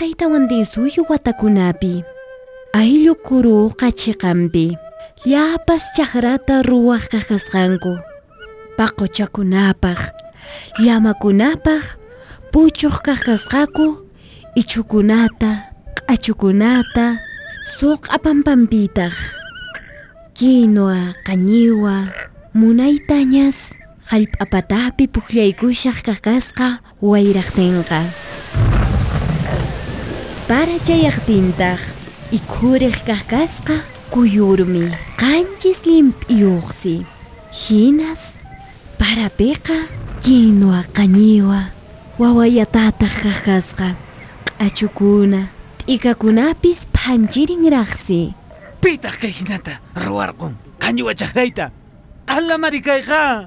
qaqaytawan suyu watakunapi ayllu kuruqa chiqanpi llapas chakrata ruwaq kakasqanku paquchakunapaq. Llamakunapaq puchuq kakasqaku ichukunata q'achukunata suq apampampitaq. Quinoa qañiwa munaytañas hallp'apatapi pukllaykushaq kakasqa wayraqtinqa para chayaqtintaq ikhuriq kakasqa kuyurmi qanchis limp'iyuqsi hinas parapiqa quinoa qañiwa wawayatataq kakasqa q'achukuna t'ikakunapis phanchirinraqsi pitaq kay hinata ruwarqun qañiwa chakrayta qalamari kayqa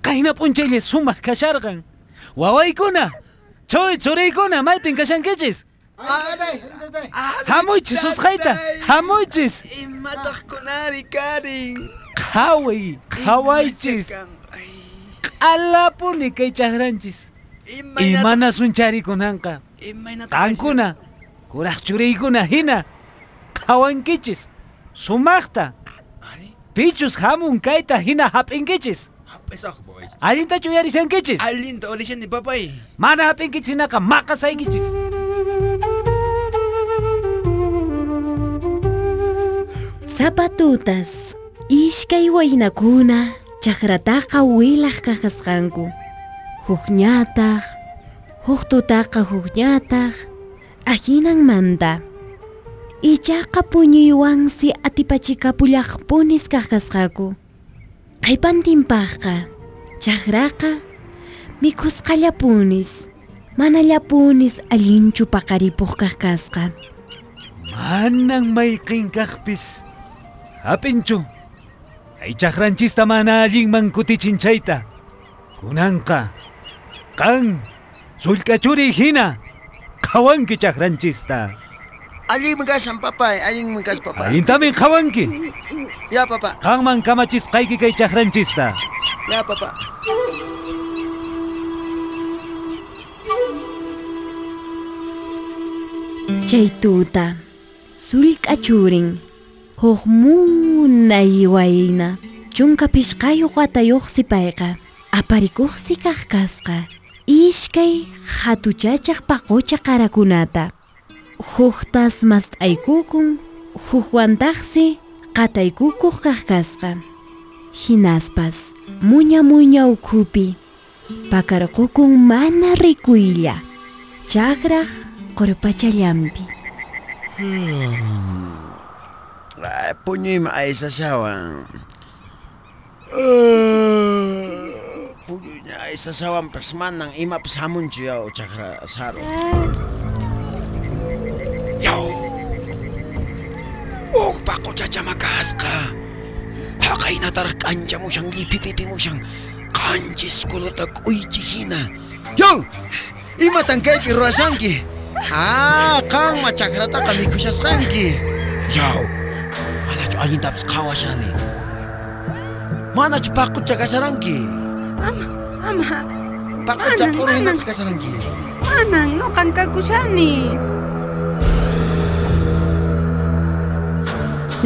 qayna p'unchaylla sumaq kasharqan. Wawaykuna chuy churaykuna maypin kashankichis Hamoichis, ah, sus jaita. Hamoichis. Ah, Imataj kunari, Karin. Kawi, kawaichis. Alapuni kay chagranchis. Imana sunchari kunanka. Kankuna. Kuraj churaykuna hina. Kawankichis. Sumakta. Pichus hamun kaita hina hapinkichis. Alinta chuyari chuyarisankichis. Alinta orishan ni papay. Mana hapinkichis naka makasaykichisnaka Sapatutas, iskay waynakuna chakrataka wilaj kajasqanku. Hukñataq, huktutaqa hukñataq, manta. Ichaqa puñuywansi atipachikapullaqpunis kajasqaku. Qhipantinpaqqa, chaqraqa mikhusqallapunis, manallapunis allinchu paqaripuq kajkasqa. Manang may qinkaqpis kay chakranchista mana allinman kutichinchayta kunanqa qan sullk'achuri hina. Qhawanki chakranchista Alin magasan papay Alin magas papay allintamin qhawanki Ya papa. Qanman kamachisqayki kay chakranchista Ya papa. Chay tuta. Sullk'achurin huk munay wayna chunka pishqayuq watayuqsi payqa aparikuqsi kaq kasqa ishkay hatuchachaq paqucha qarakunata huktas mast'aykukun hukwantaqsi qataykukuq kaq kasqa hinaspas muña muña ukhupi pakarqukun mana rikuylla chakraq qurpachallampi Ay, puñuyma aysasawan puñuyña aysasawan pas manang imapas hamunchu yaw chakra saro yaw uk pako chachamakasqa haqaynataraq k'anchamushan ipipipimushan qanchis kulata k'uychi hina. Yaw imatan kaypi rurashanki Ah, qanma chakrataqa mikushasqanki yaw allintapas qhawashani manachu paqucha kasharanki Ama, ama, paqucha p'uruhinata manan. kasharanki manan noqan kakushani.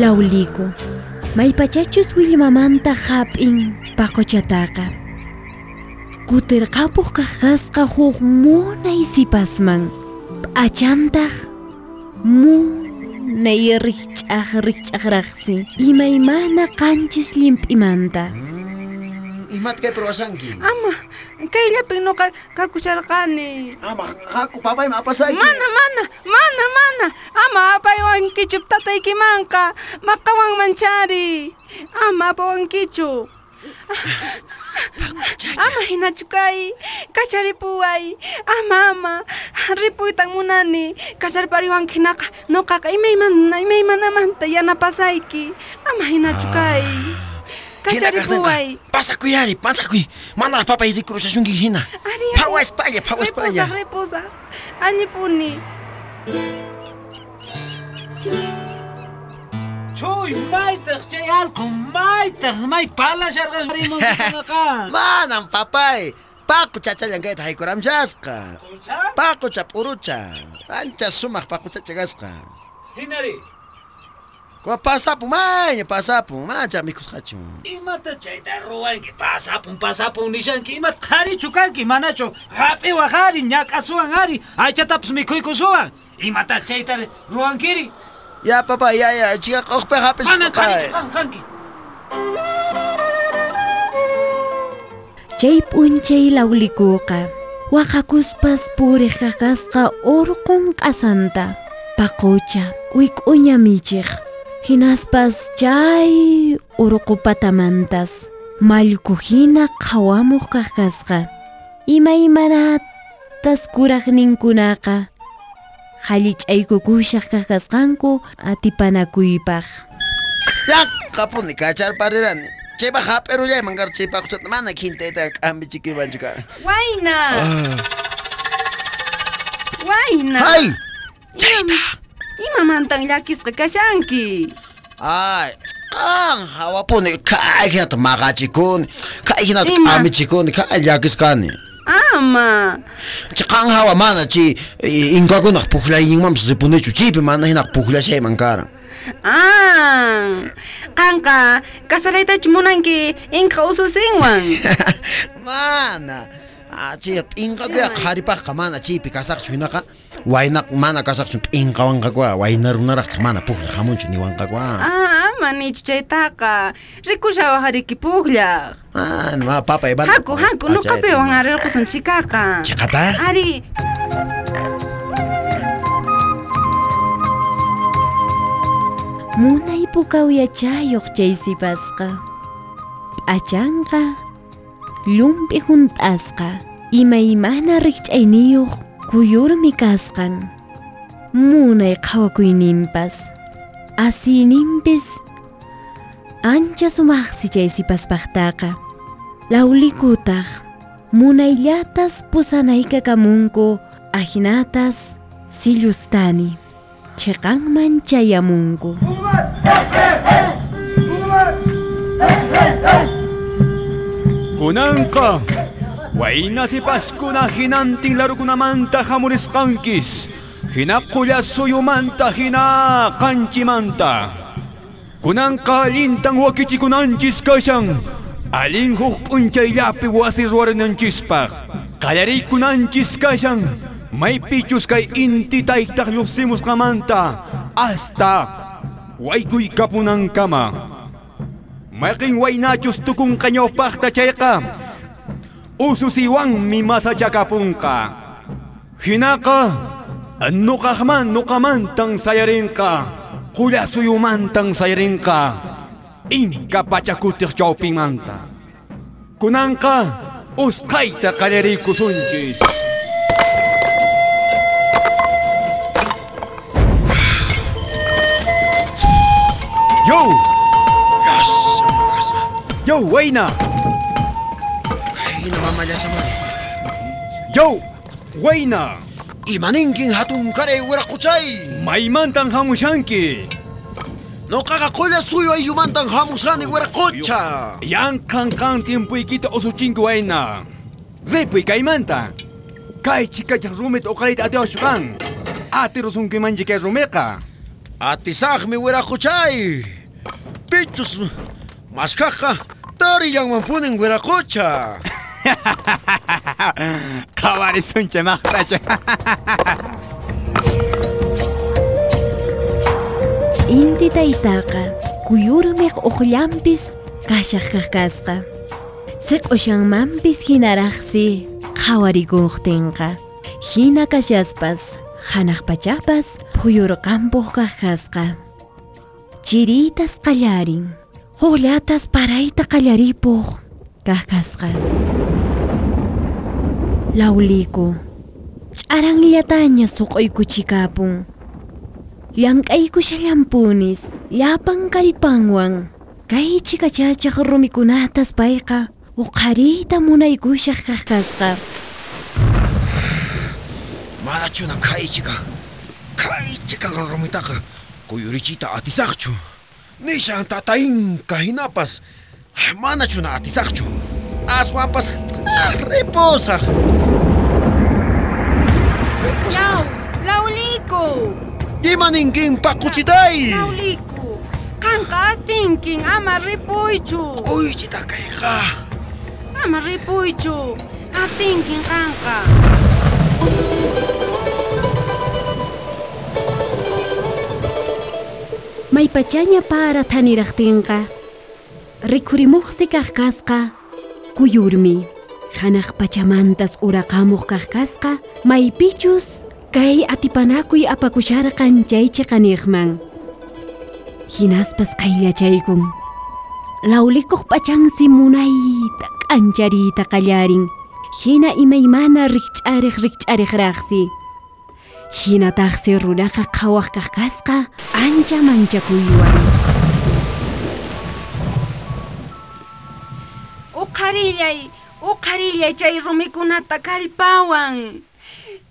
Lauliku, maypachachus willmamanta hap'in paquchataqa. Kutirqapuq kaqasqa huk munay sipasman. P'achantaq munay rikch'aq rikch'aqraqsi imaymana qanchis limp'imanta. imat kay purwashanki Ama, kayllapin noqa kakusharqani. ama haku papay mapasayki Mana, mana, mana, mana. Ama apaywankichu tataykimanqa. Maqawan manchari. Ama apawankichu. Ama hinachu kay. Kacharipuway. Ama, ama. Ripuytan munani. Kacharpariwanki hinaqa. Noqaqa imaymana, imaymanamanta yanapasayki. Ama hinachu kay. hina Kacharipuway. pasakuyari pasakuy manara papay rikurushashunki hina Ari, ari. phawa espalla phawa espalla Reposa, reposa. Añipuni. Chuy maytaq chay allqu maytaq may palasharqan rimusqanaqa manan papay paqucha challankayta haykuramchasqa. Paqucha p'urucha. Ancha sumaq chagasqa. Hinari, Kwa pasapu maña pasapu mancha mikusqachu. imata chayta ruwanki pasapun pasapun nishanki imata qharichu kanki manachu hap'iwan qhari ñak'asuwan ari aychatapas mikhuykusuwan imata chayta ruwankiri Ya papa ya ya chiqa qoqpe hapis manan papa. qharichu kan kanki Chay p'unchay lawlikuqa waqakuspas puriq kakasqa urqun q'asanta paqucha wik'uña michiq hinaspas chay urqu patamantas mallku hina qhawamuq kaq kasqa imaymanatas kuraqninkunaqa hallich'aykukushaq kaq kasqanku atipanakuypaq Ya kapuni kachar parirani. Chaypa hap'irullayman mangar chay paquchata mana khintayta k'ambi chikimanchu kar. Wayna. Wayna. Hay! Chayta. Imamantan llakisqa kashanki. Ay, kan hawapuni kayhinata maqachikuni. Kayhinata Ima. k'amichikuni. Kay llakisqani. Ama. Chiqan hawa mana chi inkakunaq puqlayninmanpas ripunichu chaypi mana hinaq puqllashayman karan. Ah. Qanqa kasaraytachu munanki inqa ususinwan. mana. Chay p'inqakuya qharipaqqa mana chaypi kasaqchu hinaqa. Waynaq mana kasaqchu p'inqawanqakuwa waynarunaraqqa mana puqlla hamunchu niwanqakuwa. Ah, ama nichu chaytaqa. Rikushawajariki puqllaq. Ah, ma papa ibanta. Haku, haku, nuqapiwan arirqusun chikaqa. Chiqata? Ari. munay pukawiyachayuq chay sipasqa p'achanqa lumpi hunt'asqa imaymana rikch'ayniyuq kuyurmi kasqan munay qhawakuyninpas asiyninpis ancha sumaqsi chay sipaspaqtaqa. Lawlikutaq munayllatas pusanayka kamunku ahinatas sillustani. Chiqanman chayamunku. Kunanqa wayna sipaskuna hinantin larukunamanta hamurisqankis hinaqulla suyumanta hina qanchimanta kunanqa allintan wakichikunanchis kashan allin huk p'unchayllapi wasi ruwarinanchispaq qallariykunanchis kashan maypichus kay inti taytaq lluqsimusqamanta hasta waykuykapunankama Making waynachus pakta chayqa ususiwanmi masachakapunqa hinaqa nuqaqman nuqamantan sayarinqa qulasuyumantan sayarinqa inka pachakutiq chawpimanta kunanqa usqayta qallariykusunchis Yo! Yes. Yo, wayna! Sa man. Yo! Wayna! imaninkin hatunkaray wiraquchay maymantan hamushanki. Noqaqa qulla suyo ayumantan hamushani wiraqucha yanqan qan timpuykita usuchinku wayna ripuy kaymantan kay chikachaq rumita uqarayta atiwashuqan atirusunkimanchi kay rumiqa atisaqmi wiraquchay pichus masqaqa tariyanmanpunin wiraqucha qavali suncha maqtachi inti taytaqa kuyurmej uqllanpis kashajqajqasqa siq ushanmanpis hinarajsi qhawarikuqtinqa hina kashaspas hanaqpachaqpas phuyurqanpoq kajqasqa chiritas qallarin Julatas parayta qallaripoj kajkasqa kasqa lawliku ch'aranllataña suq'uykuchikapun llank'aykushallampunis llapan kallpanwan kay chikachachaq rumikunatas payqa uqariyta munaykushaq kaq kasqa Manachuna kaychika. Kaychika ng rumitaka. Kuyurichita atisakchu. Nishan kahinapas. Manachuna atisakchu. aswanpas ah, reposaq Law, lawliko. imaninkin paquchitay Lawliko. Kanka atinkin ama ripuychu. uychita kayqa Ama ripuychu. Atinkin kanka. Maypachaña para thaniraqtinqa rikhurimuqsi kaq kasqa kuyurmi. Hanaq pachamantas uraqamuq kaq kasqa maypichus kay atipanakuy apakusharqan chaychi qaniqman hinaspas qayllachaykun lawlikuq pachansi munayta k'anchariyta qallarin. Hina imaymana rikch'ariq rikch'ariqraqsi hinataqsi runaqa qhawaq kaq kasqa ancha manchakuywan Uqarillay, uqarillay chay rumikunata kallpawan.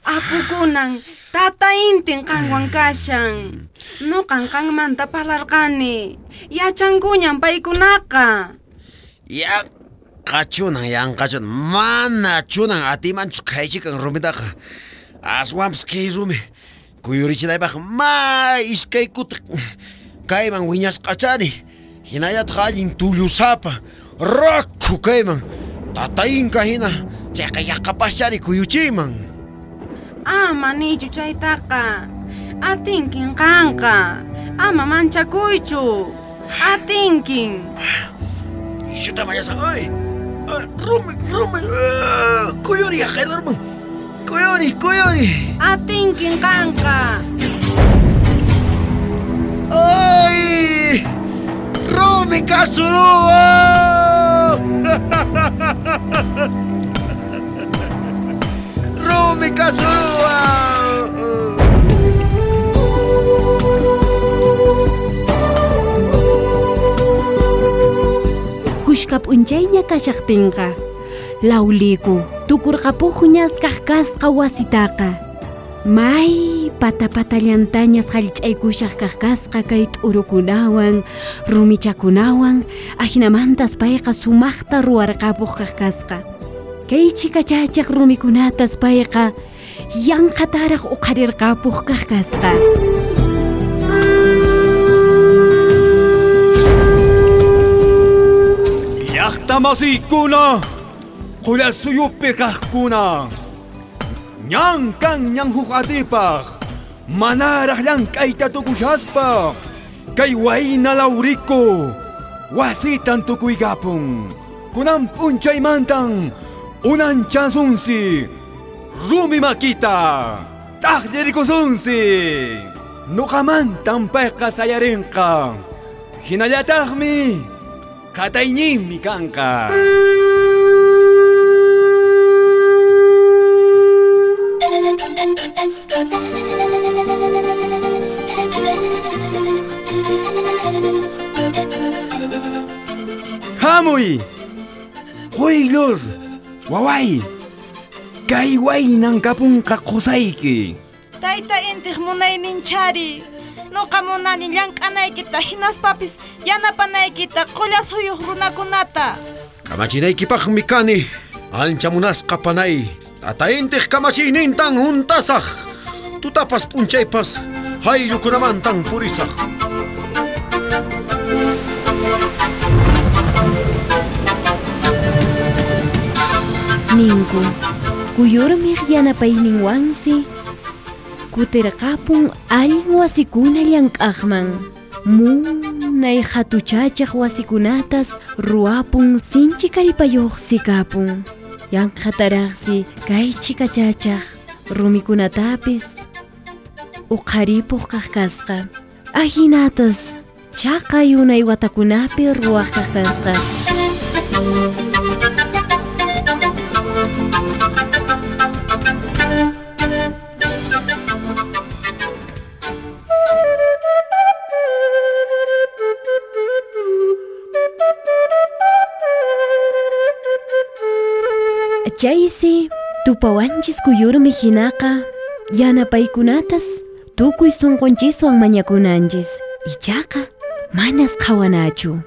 Apukunan tata intin qanwan kashan. Nuqan qanmanta palarqani. Yachankuñan paykunaqa. yanqa chunan yanqa chunan mana chunan atimanchu kaychikan rumitaqa aswanpas kay rumi kuyurichinaypaq ma iskay kuta kayman wiñasqachani hinallataq allin tullusapa rakhu kayman tatainka hina chayqa yaqapaschani kuyuchiyman Ama nichu chaytaqa. Atinkin qanqa. Ama manchakuychu. Atinkin. Ishuta mayasa ay ay, rumi rumi ah, kuyuri haqaylarman kuyuri kuyuri Atinkin qanqa. Ay! Rumi Kasurua! Rumi Kasurua! kushkap unchayña kashaqtinqa lawliku tukurqapuqñas kaq kasqa wasitaqa may patapatallañantañas qhalich'aykushaq kaq kasqa kay t'urukunawan rumichakunawan ahinamantas payqa sumaqta ruwarqapuq kaq kasqa kay chikachachaq rumikunatas payqa yanqataraq uqarirqapuq kaq kasqa llaqtamasiykuna qulasuyupi kaqkuna ñankan ñanhuq atipaq manaraq llank'ayta tukushaspa kay wayna lawriku wasitan tukuykapun kunan p'unchaymantan unanchasunsi rumi makita t'aqllarikusunsi nuqamantan payqa sayarinqa hinallataqmi qatayninmi kanqa Amoy! Huilos! Waway! Kayway ng kapung kakusayki! Tayta intih munay ninchari! No kamunani liyang kanay kita hinas papis yanapanay kita kulas huyuk runakunata! Kamachinay kipag mikani! Alchamunas kapanay! Tatayintih kamachinintang huntasak! Tutapas punchaypas! Hay yukunamantang purisah! Ninku kuyurmiq yanapayninwansi kutirqapun allin wasikuna llank'aqman munay hatuchachaq wasikunatas ruwapun sinchi kallpayuqsi kapun yanqataraqsi kay chikachachaq rumikunatapis uqharipuq kaq kasqa ahinatas chaqay unay watakunapi ruwaq kaq chaysi tupawanchis kuyurmi hinaqa yanapaykunatas tukuy sunqunchiswan mañakunanchis. Ichaqa manas qhawanachu